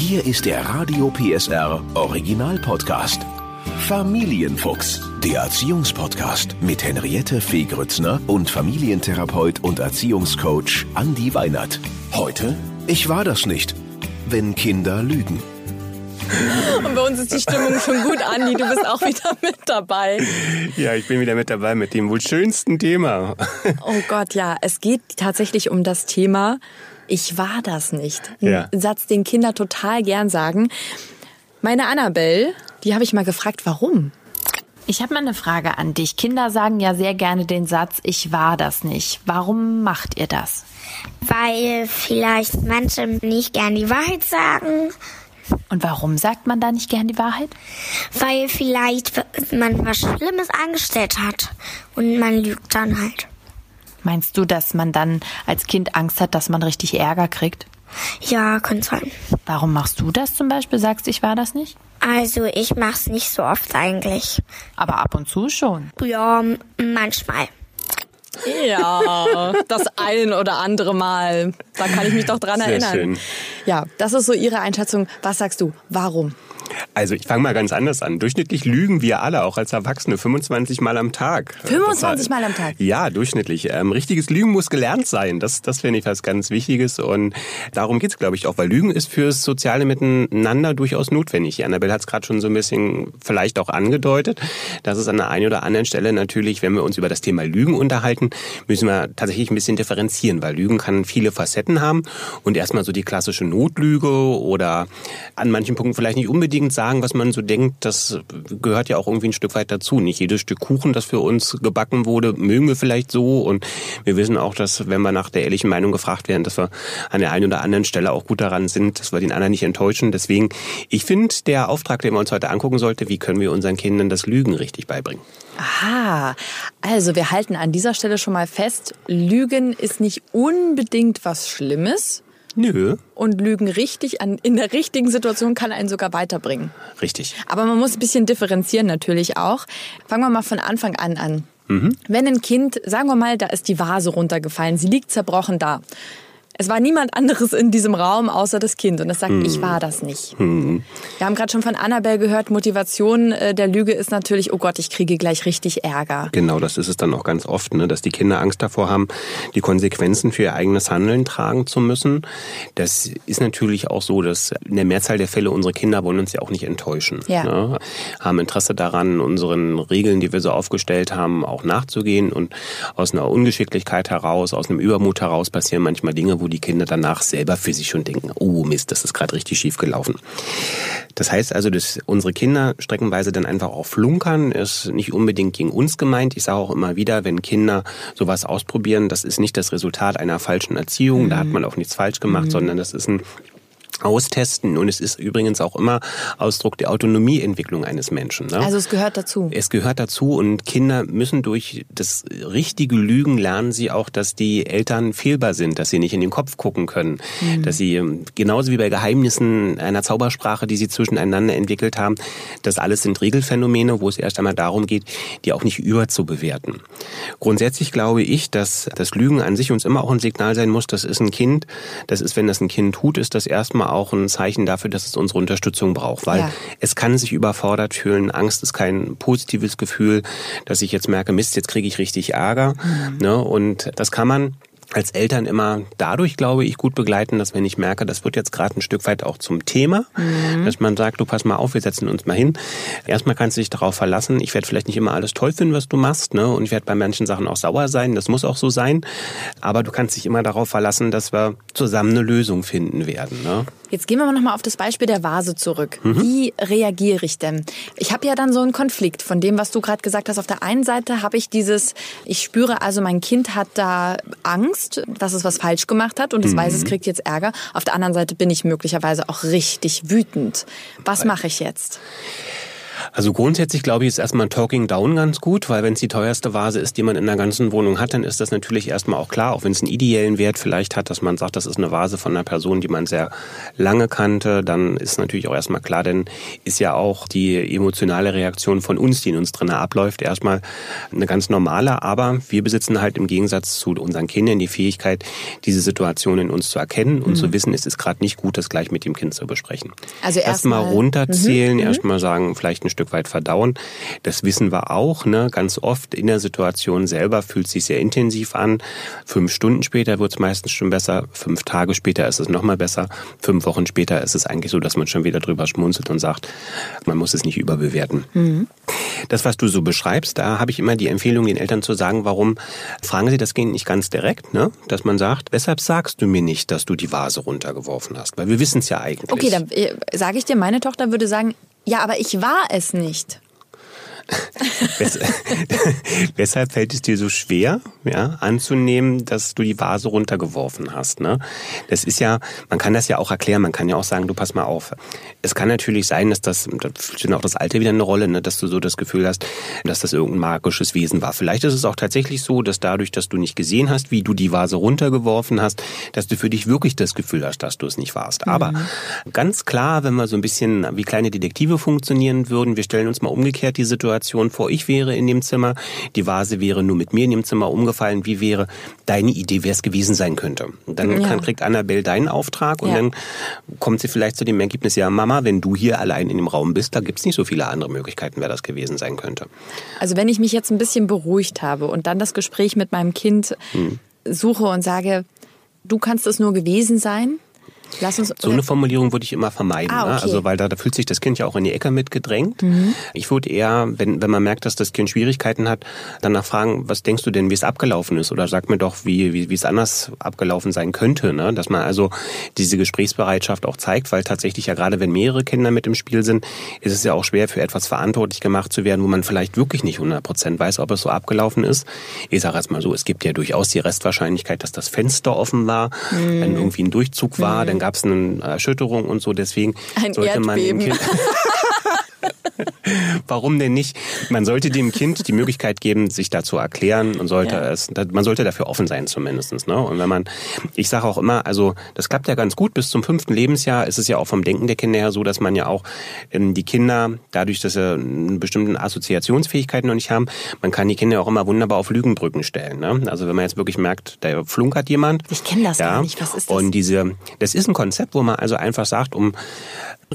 Hier ist der Radio PSR Original Podcast. Familienfuchs, der Erziehungspodcast mit Henriette Fee Grützner und Familientherapeut und Erziehungscoach Andi Weinert. Heute, ich war das nicht, wenn Kinder lügen. Und bei uns ist die Stimmung schon gut, Andi. Du bist auch wieder mit dabei. Ja, ich bin wieder mit dabei mit dem wohl schönsten Thema. Oh Gott, ja. Es geht tatsächlich um das Thema, ich war das nicht. Ja. Ein Satz, den Kinder total gern sagen. Meine Annabelle, die habe ich mal gefragt, warum? Ich habe mal eine Frage an dich. Kinder sagen ja sehr gerne den Satz, ich war das nicht. Warum macht ihr das? weil vielleicht manche nicht gern die Wahrheit sagen, Und warum sagt man da nicht gern die Wahrheit? weil vielleicht man was Schlimmes angestellt hat und man lügt dann halt. Meinst du, dass man dann als Kind Angst hat, dass man richtig Ärger kriegt? Ja, könnte sein. Warum machst du das zum Beispiel? Sagst, ich war das nicht? Also ich mach's nicht so oft eigentlich. Aber ab und zu schon. Ja, manchmal. Ja, das ein oder andere Mal. Da kann ich mich doch dran Sehr erinnern. schön. Ja, das ist so Ihre Einschätzung. Was sagst du? Warum? Also ich fange mal ganz anders an. Durchschnittlich lügen wir alle, auch als Erwachsene, 25 Mal am Tag. 25 Das- Mal am Tag? Ja, durchschnittlich. Ähm, richtiges Lügen muss gelernt sein. Das, das finde ich was ganz Wichtiges. Und darum geht's, glaube ich, auch. Weil Lügen ist fürs soziale Miteinander durchaus notwendig. Annabelle hat es gerade schon so ein bisschen vielleicht auch angedeutet, dass es an der einen oder anderen Stelle natürlich, wenn wir uns über das Thema Lügen unterhalten, müssen wir tatsächlich ein bisschen differenzieren, weil Lügen kann viele Facetten haben. Und erstmal so die klassische Notlüge oder an manchen Punkten vielleicht nicht unbedingt sagen, was man so denkt, das gehört ja auch irgendwie ein Stück weit dazu. Nicht jedes Stück Kuchen, das für uns gebacken wurde, mögen wir vielleicht so. Und wir wissen auch, dass wenn wir nach der ehrlichen Meinung gefragt werden, dass wir an der einen oder anderen Stelle auch gut daran sind, dass wir den anderen nicht enttäuschen. Deswegen, ich finde, der Auftrag, den wir uns heute angucken sollte, wie können wir unseren Kindern das Lügen richtig beibringen? Aha, also wir halten an dieser Stelle schon mal fest, Lügen ist nicht unbedingt was Schlimmes. Nö, Und Lügen richtig an, in der richtigen Situation kann einen sogar weiterbringen. richtig. Aber man muss ein bisschen differenzieren natürlich auch. Fangen wir mal von Anfang an an. Wenn ein Kind, sagen wir mal, da ist die Vase runtergefallen, sie liegt zerbrochen da. Es war niemand anderes in diesem Raum außer das Kind und es sagt, ich war das nicht. Wir haben gerade schon von Annabelle gehört, Motivation äh, der Lüge ist natürlich, oh Gott, ich kriege gleich richtig Ärger. Genau, das ist es dann auch ganz oft, ne, dass die Kinder Angst davor haben, die Konsequenzen für ihr eigenes Handeln tragen zu müssen. Das ist natürlich auch so, dass in der Mehrzahl der Fälle unsere Kinder wollen uns ja auch nicht enttäuschen. Ja. Ne, haben Interesse daran, unseren Regeln, die wir so aufgestellt haben, auch nachzugehen. Und aus einer Ungeschicklichkeit heraus, aus einem Übermut heraus passieren manchmal Dinge, wo die Kinder danach selber für sich schon denken, oh Mist, das ist gerade richtig schief gelaufen. Das heißt also, dass unsere Kinder streckenweise dann einfach auch flunkern, ist nicht unbedingt gegen uns gemeint. Ich sage auch immer wieder, wenn Kinder sowas ausprobieren, das ist nicht das Resultat einer falschen Erziehung, da hat man auch nichts falsch gemacht, sondern das ist ein Austesten und es ist übrigens auch immer Ausdruck der Autonomieentwicklung eines Menschen. Ne? Also es gehört dazu. Es gehört dazu und Kinder müssen durch das richtige Lügen lernen sie auch, dass die Eltern fehlbar sind, dass sie nicht in den Kopf gucken können, dass sie ähm, genauso wie bei Geheimnissen einer Zaubersprache, die sie zwischeneinander entwickelt haben, das alles sind Regelphänomene, wo es erst einmal darum geht, die auch nicht überzubewerten. Grundsätzlich glaube ich, dass das Lügen an sich uns immer auch ein Signal sein muss, das ist ein Kind, das ist, wenn das ein Kind tut, ist das erstmal auch ein Zeichen dafür, dass es unsere Unterstützung braucht, weil Ja. es kann sich überfordert fühlen. Angst ist kein positives Gefühl, dass ich jetzt merke, Mist, jetzt kriege ich richtig Ärger. Ne? Und das kann man als Eltern immer dadurch, glaube ich, gut begleiten, dass wenn ich merke, das wird jetzt gerade ein Stück weit auch zum Thema, dass man sagt, du pass mal auf, wir setzen uns mal hin. Erstmal kannst du dich darauf verlassen, ich werde vielleicht nicht immer alles toll finden, was du machst, ne? Und ich werde bei manchen Sachen auch sauer sein, das muss auch so sein. Aber du kannst dich immer darauf verlassen, dass wir zusammen eine Lösung finden werden. Ne? Jetzt gehen wir mal nochmal auf das Beispiel der Vase zurück. Wie reagiere ich denn? Ich habe ja dann so einen Konflikt von dem, was du gerade gesagt hast. Auf der einen Seite habe ich dieses, ich spüre also, mein Kind hat da Angst, dass es was falsch gemacht hat und es weiß, es kriegt jetzt Ärger. Auf der anderen Seite bin ich möglicherweise auch richtig wütend. Was mache ich jetzt? Also grundsätzlich glaube ich, ist erstmal Talking Down ganz gut, weil wenn es die teuerste Vase ist, die man in der ganzen Wohnung hat, dann ist das natürlich erstmal auch klar, auch wenn es einen ideellen Wert vielleicht hat, dass man sagt, das ist eine Vase von einer Person, die man sehr lange kannte, dann ist natürlich auch erstmal klar, denn ist ja auch die emotionale Reaktion von uns, die in uns drinnen abläuft, erstmal eine ganz normale, aber wir besitzen halt im Gegensatz zu unseren Kindern die Fähigkeit, diese Situation in uns zu erkennen und mhm. zu wissen, es ist gerade nicht gut, das gleich mit dem Kind zu besprechen. Also erstmal erst runterzählen, mhm. erstmal sagen, vielleicht ein Stück weit verdauen. Das wissen wir auch. Ne? Ganz oft in der Situation selber fühlt es sich sehr intensiv an. Fünf Stunden später wird es meistens schon besser. Fünf Tage später ist es nochmal besser. Fünf Wochen später ist es eigentlich so, dass man schon wieder drüber schmunzelt und sagt, man muss es nicht überbewerten. Mhm. Das, was du so beschreibst, da habe ich immer die Empfehlung, den Eltern zu sagen, warum fragen sie das Kind nicht ganz direkt, ne? dass man sagt, weshalb sagst du mir nicht, dass du die Vase runtergeworfen hast? Weil wir wissen es ja eigentlich. Okay, dann äh, sage ich dir, meine Tochter würde sagen, ja, aber ich war es nicht. Weshalb fällt es dir so schwer, ja, anzunehmen, dass du die Vase runtergeworfen hast? Ne? Das ist ja, man kann das ja auch erklären, man kann ja auch sagen, du pass mal auf. Es kann natürlich sein, dass das, da spielt auch das Alter wieder eine Rolle, ne, dass du so das Gefühl hast, dass das irgendein magisches Wesen war. Vielleicht ist es auch tatsächlich so, dass dadurch, dass du nicht gesehen hast, wie du die Vase runtergeworfen hast, dass du für dich wirklich das Gefühl hast, dass du es nicht warst. Mhm. Aber ganz klar, wenn wir so ein bisschen wie kleine Detektive funktionieren würden, wir stellen uns mal umgekehrt die Situation Situation vor, ich wäre in dem Zimmer, die Vase wäre nur mit mir in dem Zimmer umgefallen, wie wäre deine Idee, wer es gewesen sein könnte? Und dann ja. kriegt Annabelle deinen Auftrag und ja. dann kommt sie vielleicht zu dem Ergebnis, ja Mama, wenn du hier allein in dem Raum bist, da gibt es nicht so viele andere Möglichkeiten, wer das gewesen sein könnte. Also wenn ich mich jetzt ein bisschen beruhigt habe und dann das Gespräch mit meinem Kind hm. suche und sage, du kannst es nur gewesen sein, Lass uns, so eine Formulierung würde ich immer vermeiden. Ah, ne? okay. Also weil da, da fühlt sich das Kind ja auch in die Ecke mitgedrängt. Mhm. Ich würde eher, wenn, wenn man merkt, dass das Kind Schwierigkeiten hat, danach fragen, was denkst du denn, wie es abgelaufen ist? Oder sag mir doch, wie, wie, wie es anders abgelaufen sein könnte. Ne? Dass man also diese Gesprächsbereitschaft auch zeigt, weil tatsächlich ja gerade wenn mehrere Kinder mit im Spiel sind, ist es ja auch schwer für etwas verantwortlich gemacht zu werden, wo man vielleicht wirklich nicht 100 Prozent weiß, ob es so abgelaufen ist. Ich sage jetzt mal so, es gibt ja durchaus die Restwahrscheinlichkeit, dass das Fenster offen war, mhm. wenn irgendwie ein Durchzug war, mhm. dann gab es eine Erschütterung und so. Deswegen Ein sollte Erdbeben. man Warum denn nicht? Man sollte dem Kind die Möglichkeit geben, sich da zu erklären und sollte ja. es, man sollte dafür offen sein zumindestens. Ne? Und wenn man, ich sage auch immer, also das klappt ja ganz gut. Bis zum fünften Lebensjahr ist es ja auch vom Denken der Kinder her so, dass man ja auch ähm, die Kinder, dadurch, dass sie eine bestimmte Assoziationsfähigkeiten noch nicht haben, man kann die Kinder auch immer wunderbar auf Lügenbrücken stellen. Ne? Also wenn man jetzt wirklich merkt, da flunkert jemand. Ich kenne das ja, gar nicht. Was ist das? Und diese, das ist ein Konzept, wo man also einfach sagt, um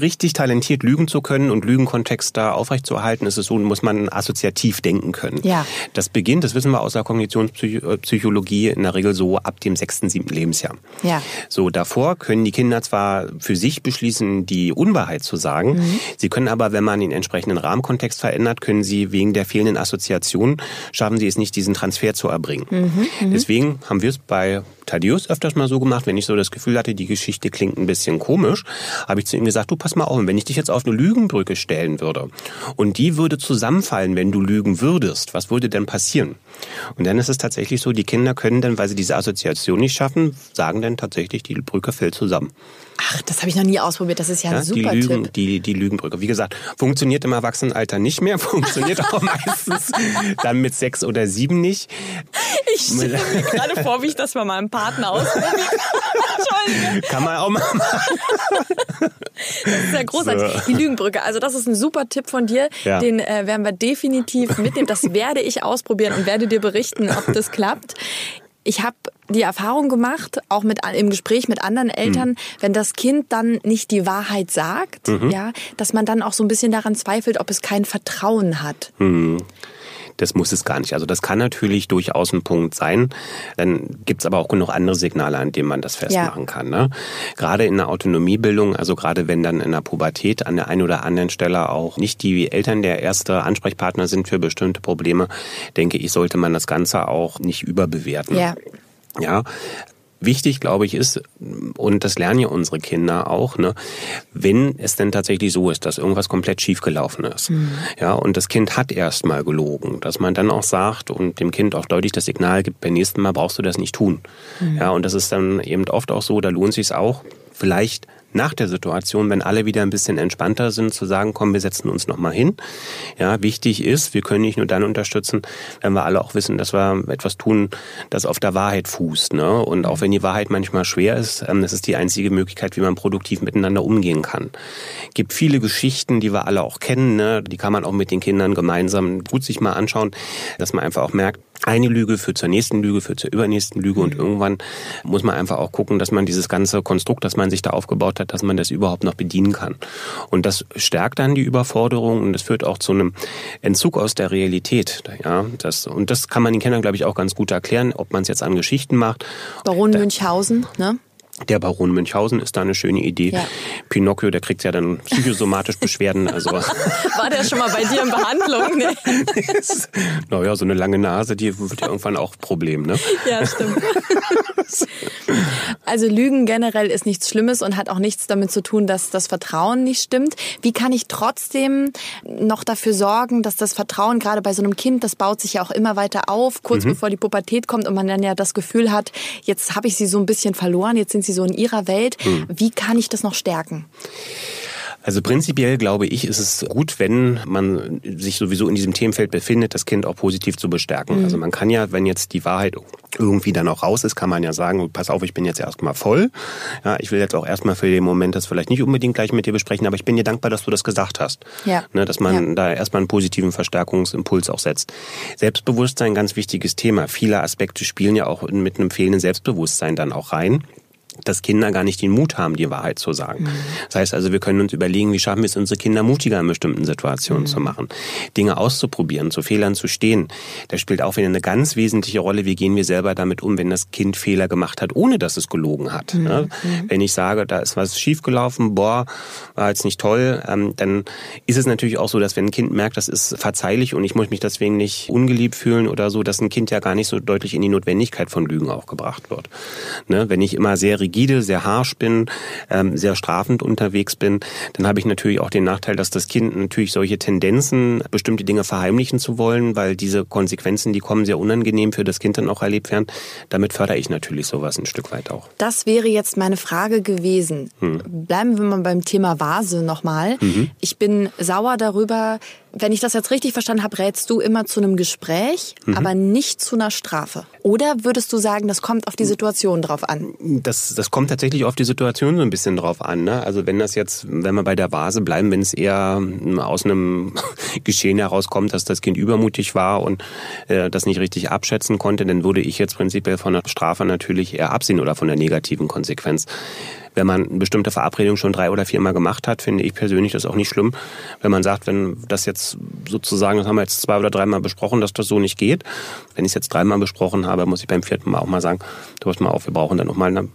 richtig talentiert lügen zu können und Lügenkontext da aufrechtzuerhalten, ist es so, muss man assoziativ denken können. Ja. Das beginnt, das wissen wir aus der Kognitionspsychologie, in der Regel so ab dem sechsten, siebten Lebensjahr. Ja. So, davor können die Kinder zwar für sich beschließen, die Unwahrheit zu sagen, mhm. sie können aber, wenn man den entsprechenden Rahmenkontext verändert, können sie wegen der fehlenden Assoziation, schaffen sie es nicht, diesen Transfer zu erbringen. Mhm. Mhm. Deswegen haben wir es bei Thaddeus öfters mal so gemacht, wenn ich so das Gefühl hatte, die Geschichte klingt ein bisschen komisch, habe ich zu ihm gesagt, du pass mal auf, wenn ich dich jetzt auf eine Lügenbrücke stellen würde und die würde zusammenfallen, wenn du lügen würdest, was würde denn passieren? Und dann ist es tatsächlich so, die Kinder können dann, weil sie diese Assoziation nicht schaffen, sagen dann tatsächlich, die Brücke fällt zusammen. Ach, das habe ich noch nie ausprobiert. Das ist ja, ja ein super die Lügen, Tipp. Die, die Lügenbrücke. Wie gesagt, funktioniert im Erwachsenenalter nicht mehr, funktioniert auch meistens dann mit sechs oder sieben nicht. Ich stelle mir gerade vor, wie ich das bei meinem Partner ausprobiere. Kann man auch mal machen. Das ist ja großartig. So. Die Lügenbrücke. Also das ist ein super Tipp von dir. Ja. Den äh, werden wir definitiv mitnehmen. Das werde ich ausprobieren und werde dir berichten, ob das klappt ich habe die Erfahrung gemacht, auch mit im Gespräch mit anderen Eltern, mhm. wenn das Kind dann nicht die Wahrheit sagt, mhm. ja, dass man dann auch so ein bisschen daran zweifelt, ob es kein Vertrauen hat. Mhm. Das muss es gar nicht. Also das kann natürlich durchaus ein Punkt sein. Dann gibt's aber auch genug andere Signale, an denen man das festmachen ja. kann. Ne? Gerade in der Autonomiebildung, also gerade wenn dann in der Pubertät an der einen oder anderen Stelle auch nicht die Eltern der erste Ansprechpartner sind für bestimmte Probleme, denke ich, sollte man das Ganze auch nicht überbewerten. Ja. Ja, Wichtig, glaube ich, ist, und das lernen ja unsere Kinder auch, ne, wenn es denn tatsächlich so ist, dass irgendwas komplett schiefgelaufen ist, mhm. ja, und das Kind hat erstmal gelogen, dass man dann auch sagt und dem Kind auch deutlich das Signal gibt, beim nächsten Mal brauchst du das nicht tun. Mhm. Ja, und das ist dann eben oft auch so, da lohnt sich auch, vielleicht nach der Situation, wenn alle wieder ein bisschen entspannter sind, zu sagen, komm, wir setzen uns nochmal hin. Ja, wichtig ist, wir können nicht nur dann unterstützen, wenn wir alle auch wissen, dass wir etwas tun, das auf der Wahrheit fußt. Ne? Und auch wenn die Wahrheit manchmal schwer ist, ähm, das ist die einzige Möglichkeit, wie man produktiv miteinander umgehen kann. Gibt viele Geschichten, die wir alle auch kennen, ne? die kann man auch mit den Kindern gemeinsam gut sich mal anschauen, dass man einfach auch merkt, eine Lüge führt zur nächsten Lüge, führt zur übernächsten Lüge und mhm. irgendwann muss man einfach auch gucken, dass man dieses ganze Konstrukt, das man sich da aufgebaut hat, dass man das überhaupt noch bedienen kann. Und das stärkt dann die Überforderung und das führt auch zu einem Entzug aus der Realität. Ja, das, und das kann man den Kindern, glaube ich, auch ganz gut erklären, ob man es jetzt an Geschichten macht. Baron Münchhausen, ne? Der Baron Münchhausen ist da eine schöne Idee. Ja. Pinocchio, der kriegt ja dann psychosomatisch Beschwerden. Also War der schon mal bei dir in Behandlung? Nee. naja, so eine lange Nase, die wird ja irgendwann auch Problem, ne? Ja, stimmt. Also Lügen generell ist nichts Schlimmes und hat auch nichts damit zu tun, dass das Vertrauen nicht stimmt. Wie kann ich trotzdem noch dafür sorgen, dass das Vertrauen gerade bei so einem Kind, das baut sich ja auch immer weiter auf, kurz mhm. bevor die Pubertät kommt und man dann ja das Gefühl hat, jetzt habe ich sie so ein bisschen verloren, jetzt sind sie so in ihrer Welt. Mhm. Wie kann ich das noch stärken? Also prinzipiell glaube ich, ist es gut, wenn man sich sowieso in diesem Themenfeld befindet, das Kind auch positiv zu bestärken. Mhm. Also man kann ja, wenn jetzt die Wahrheit irgendwie dann auch raus ist, kann man ja sagen, pass auf, ich bin jetzt erstmal voll. Ja, ich will jetzt auch erstmal für den Moment das vielleicht nicht unbedingt gleich mit dir besprechen, aber ich bin dir dankbar, dass du das gesagt hast. Ja. Ne, dass man ja. da erstmal einen positiven Verstärkungsimpuls auch setzt. Selbstbewusstsein, ganz wichtiges Thema. Viele Aspekte spielen ja auch mit einem fehlenden Selbstbewusstsein dann auch rein dass Kinder gar nicht den Mut haben, die Wahrheit zu sagen. Mhm. Das heißt also, wir können uns überlegen, wie schaffen wir es, unsere Kinder mutiger in bestimmten Situationen mhm. zu machen, Dinge auszuprobieren, zu Fehlern zu stehen. Da spielt auch wieder eine ganz wesentliche Rolle, wie gehen wir selber damit um, wenn das Kind Fehler gemacht hat, ohne dass es gelogen hat. Mhm. Ne? mhm. Wenn ich sage, da ist was schiefgelaufen, boah, war jetzt nicht toll, ähm, dann ist es natürlich auch so, dass wenn ein Kind merkt, das ist verzeihlich und ich muss mich deswegen nicht ungeliebt fühlen oder so, dass ein Kind ja gar nicht so deutlich in die Notwendigkeit von Lügen auch gebracht wird. Ne? Wenn ich immer sehr rigide, sehr harsch bin, ähm, sehr strafend unterwegs bin, dann habe ich natürlich auch den Nachteil, dass das Kind natürlich solche Tendenzen, bestimmte Dinge verheimlichen zu wollen, weil diese Konsequenzen, die kommen, sehr unangenehm für das Kind dann auch erlebt werden. Damit fördere ich natürlich sowas ein Stück weit auch. Das wäre jetzt meine Frage gewesen. Hm. Bleiben wir mal beim Thema Vase nochmal. Mhm. Ich bin sauer darüber, wenn ich das jetzt richtig verstanden habe, rätst du immer zu einem Gespräch, mhm. aber nicht zu einer Strafe. Oder würdest du sagen, das kommt auf die Situation drauf an? Das, das kommt tatsächlich auf die Situation so ein bisschen drauf an. Ne? Also wenn das jetzt, wenn wir bei der Vase bleiben, wenn es eher aus einem Geschehen herauskommt, dass das Kind übermutig war und äh, das nicht richtig abschätzen konnte, dann würde ich jetzt prinzipiell von der Strafe natürlich eher absehen oder von der negativen Konsequenz wenn man eine bestimmte Verabredung schon drei oder viermal gemacht hat, finde ich persönlich das auch nicht schlimm. Wenn man sagt, wenn das jetzt sozusagen, das haben wir jetzt zwei oder dreimal besprochen, dass das so nicht geht. Wenn ich es jetzt dreimal besprochen habe, muss ich beim vierten Mal auch mal sagen, du hast mal auf, wir brauchen dann noch mal eine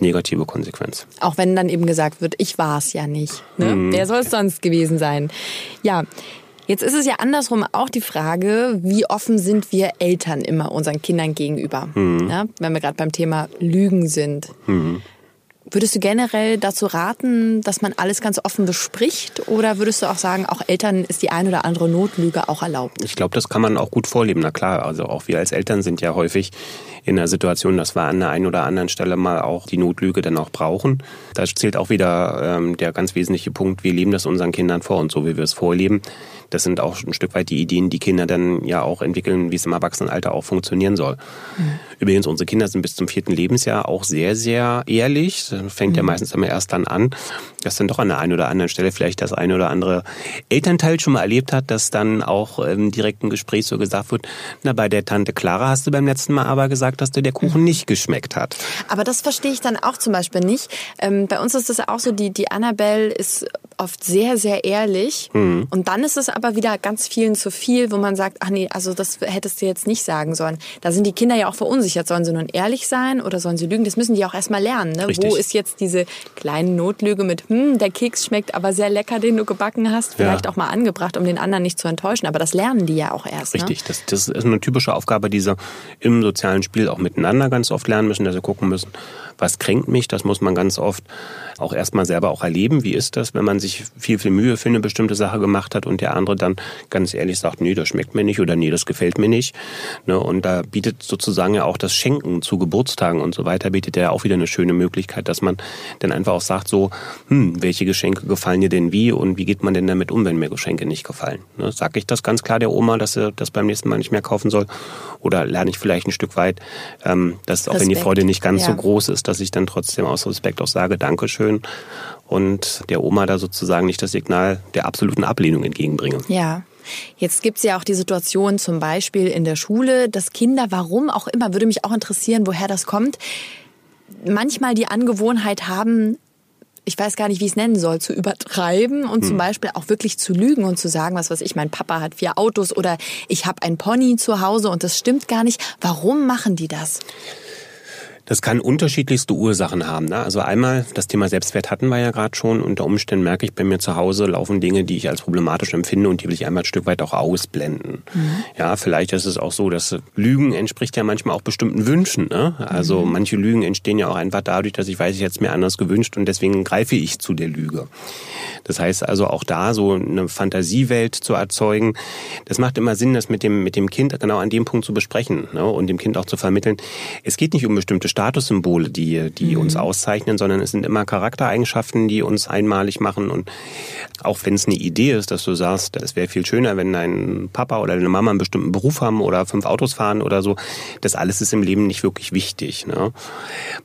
negative Konsequenz. Auch wenn dann eben gesagt wird, ich war es ja nicht. Ne? Mhm. Wer soll es sonst gewesen sein? Ja. Jetzt ist es ja andersrum auch die Frage, wie offen sind wir Eltern immer unseren Kindern gegenüber? Mhm. Ja, wenn wir gerade beim Thema Lügen sind. Mhm. Würdest du generell dazu raten, dass man alles ganz offen bespricht? Oder würdest du auch sagen, auch Eltern ist die ein oder andere Notlüge auch erlaubt? Ich glaube, das kann man auch gut vorleben. Na klar, also auch wir als Eltern sind ja häufig in der Situation, dass wir an der einen oder anderen Stelle mal auch die Notlüge dann auch brauchen. Da zählt auch wieder ähm, der ganz wesentliche Punkt, wir leben das unseren Kindern vor und so wie wir es vorleben. Das sind auch ein Stück weit die Ideen, die Kinder dann ja auch entwickeln, wie es im Erwachsenenalter auch funktionieren soll. Mhm. Übrigens, unsere Kinder sind bis zum vierten Lebensjahr auch sehr, sehr ehrlich. Das fängt mhm. ja meistens immer erst dann an, dass dann doch an der einen oder anderen Stelle vielleicht das eine oder andere Elternteil schon mal erlebt hat, dass dann auch im direkten Gespräch so gesagt wird, na, bei der Tante Clara hast du beim letzten Mal aber gesagt, dass dir der Kuchen mhm. nicht geschmeckt hat. Aber das verstehe ich dann auch zum Beispiel nicht. Ähm, bei uns ist das auch so, die, die Annabelle ist oft sehr, sehr ehrlich. Mhm. Und dann ist es aber wieder ganz vielen zu viel, wo man sagt, ach nee, also das hättest du jetzt nicht sagen sollen. Da sind die Kinder ja auch verunsichert. Sollen sie nun ehrlich sein oder sollen sie lügen? Das müssen die auch erstmal lernen. Ne? Wo ist jetzt diese kleine Notlüge mit, hm, der Keks schmeckt aber sehr lecker, den du gebacken hast, vielleicht ja. auch mal angebracht, um den anderen nicht zu enttäuschen. Aber das lernen die ja auch erst. Ne? Richtig, ne? das, das ist eine typische Aufgabe, die sie im sozialen Spiel auch miteinander ganz oft lernen müssen, dass sie gucken müssen, was kränkt mich. Das muss man ganz oft auch erstmal selber auch erleben. Wie ist das, wenn man sich sich viel, viel Mühe für eine bestimmte Sache gemacht hat und der andere dann ganz ehrlich sagt, nee, das schmeckt mir nicht oder nee, das gefällt mir nicht. Ne? Und da bietet sozusagen ja auch das Schenken zu Geburtstagen und so weiter, bietet ja auch wieder eine schöne Möglichkeit, dass man dann einfach auch sagt so, hm, welche Geschenke gefallen dir denn wie und wie geht man denn damit um, wenn mir Geschenke nicht gefallen? Ne? Sag ich das ganz klar der Oma, dass sie das beim nächsten Mal nicht mehr kaufen soll? Oder lerne ich vielleicht ein Stück weit, ähm, dass auch Respekt. wenn die Freude nicht ganz ja. so groß ist, dass ich dann trotzdem aus Respekt auch sage, Dankeschön und der Oma da sozusagen nicht das Signal der absoluten Ablehnung entgegenbringe. Ja. Jetzt gibt es ja auch die Situation zum Beispiel in der Schule, dass Kinder, warum auch immer, würde mich auch interessieren, woher das kommt, manchmal die Angewohnheit haben, ich weiß gar nicht, wie ich es nennen soll, zu übertreiben und hm. zum Beispiel auch wirklich zu lügen und zu sagen, was weiß ich, mein Papa hat vier Autos oder ich habe ein Pony zu Hause und das stimmt gar nicht. Warum machen die das? Das kann unterschiedlichste Ursachen haben. Ne? Also einmal, das Thema Selbstwert hatten wir ja gerade schon. Unter Umständen merke ich bei mir zu Hause laufen Dinge, die ich als problematisch empfinde und die will ich einmal ein Stück weit auch ausblenden. Mhm. Ja, vielleicht ist es auch so, dass Lügen entspricht ja manchmal auch bestimmten Wünschen. Ne? Also mhm. manche Lügen entstehen ja auch einfach dadurch, dass ich weiß, ich hätte es mir anders gewünscht und deswegen greife ich zu der Lüge. Das heißt also auch da so eine Fantasiewelt zu erzeugen. Das macht immer Sinn, das mit dem, mit dem Kind genau an dem Punkt zu besprechen ne? und dem Kind auch zu vermitteln. Es geht nicht um bestimmte Statussymbole, die, die mhm. uns auszeichnen, sondern es sind immer Charaktereigenschaften, die uns einmalig machen. Und auch wenn es eine Idee ist, dass du sagst, es wäre viel schöner, wenn dein Papa oder deine Mama einen bestimmten Beruf haben oder fünf Autos fahren oder so, das alles ist im Leben nicht wirklich wichtig. Ne?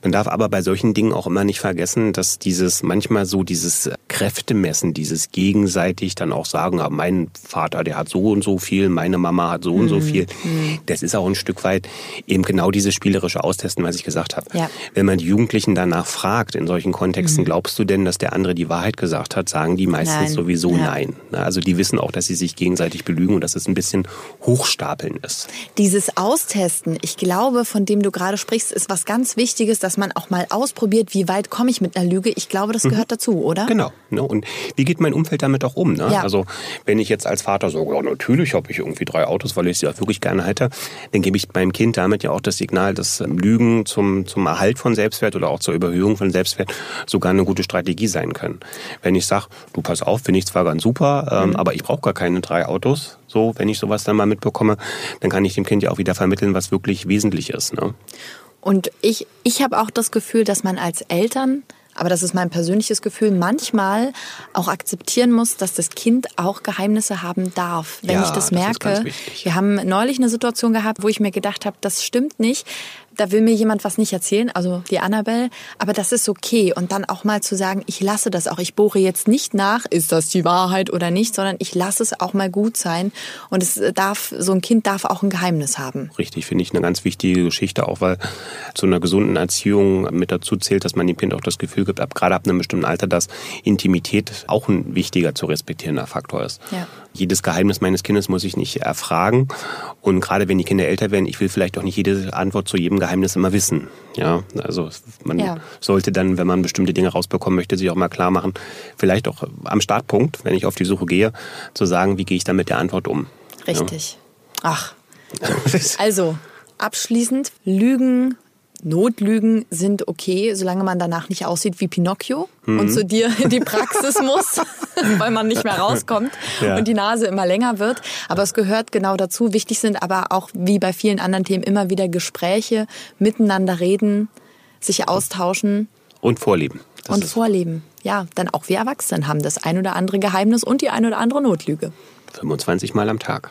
Man darf aber bei solchen Dingen auch immer nicht vergessen, dass dieses manchmal so dieses Kräftemessen, dieses gegenseitig dann auch sagen, ah, mein Vater, der hat so und so viel, meine Mama hat so und so mhm. viel, mhm. das ist auch ein Stück weit eben genau dieses spielerische Austesten, was ich gesagt gesagt habe. Ja. Wenn man die Jugendlichen danach fragt, in solchen Kontexten, mhm. glaubst du denn, dass der andere die Wahrheit gesagt hat, sagen die meistens nein. sowieso ja. nein. Also die wissen auch, dass sie sich gegenseitig belügen und dass es ein bisschen hochstapeln ist. Dieses Austesten, ich glaube, von dem du gerade sprichst, ist was ganz Wichtiges, dass man auch mal ausprobiert, wie weit komme ich mit einer Lüge. Ich glaube, das gehört mhm. dazu, oder? Genau. Ne? Und wie geht mein Umfeld damit auch um? Ne? Ja. Also wenn ich jetzt als Vater sage, ja, natürlich habe ich irgendwie drei Autos, weil ich sie auch wirklich gerne halte, dann gebe ich meinem Kind damit ja auch das Signal, dass Lügen zum zum, Erhalt von Selbstwert oder auch zur Überhöhung von Selbstwert sogar eine gute Strategie sein können. Wenn ich sage, du pass auf, finde ich zwar ganz super, ähm, mhm. aber ich brauche gar keine drei Autos, so, wenn ich sowas dann mal mitbekomme, dann kann ich dem Kind ja auch wieder vermitteln, was wirklich wesentlich ist. Ne? Und ich, ich habe auch das Gefühl, dass man als Eltern aber das ist mein persönliches Gefühl, manchmal auch akzeptieren muss, dass das Kind auch Geheimnisse haben darf. Wenn ja, ich das merke, das wir haben neulich eine Situation gehabt, wo ich mir gedacht habe, das stimmt nicht da will mir jemand was nicht erzählen, also die Annabelle, aber das ist okay. Und dann auch mal zu sagen, ich lasse das auch. Ich bohre jetzt nicht nach, ist das die Wahrheit oder nicht, sondern ich lasse es auch mal gut sein. Und es darf, so ein Kind darf auch ein Geheimnis haben. Richtig, finde ich eine ganz wichtige Geschichte, auch weil zu einer gesunden Erziehung mit dazu zählt, dass man dem Kind auch das Gefühl gibt, ab, gerade ab einem bestimmten Alter, dass Intimität auch ein wichtiger zu respektierender Faktor ist. Ja. Jedes Geheimnis meines Kindes muss ich nicht erfragen. Und gerade wenn die Kinder älter werden, ich will vielleicht auch nicht jede Antwort zu jedem Geheimnis immer wissen. Ja, also man ja. sollte dann, wenn man bestimmte Dinge rausbekommen möchte, sich auch mal klar machen, vielleicht auch am Startpunkt, wenn ich auf die Suche gehe, zu sagen, wie gehe ich dann mit der Antwort um. Richtig. Ja. Ach. Also, abschließend, Lügen Notlügen sind okay, solange man danach nicht aussieht wie Pinocchio mhm. und zu dir in die Praxis muss, weil man nicht mehr rauskommt ja. und die Nase immer länger wird. Aber es gehört genau dazu. Wichtig sind aber auch, wie bei vielen anderen Themen, immer wieder Gespräche, miteinander reden, sich austauschen. Und vorleben. Das und vorleben. Ja, dann auch wir Erwachsenen haben das ein oder andere Geheimnis und die ein oder andere Notlüge. 25 Mal am Tag.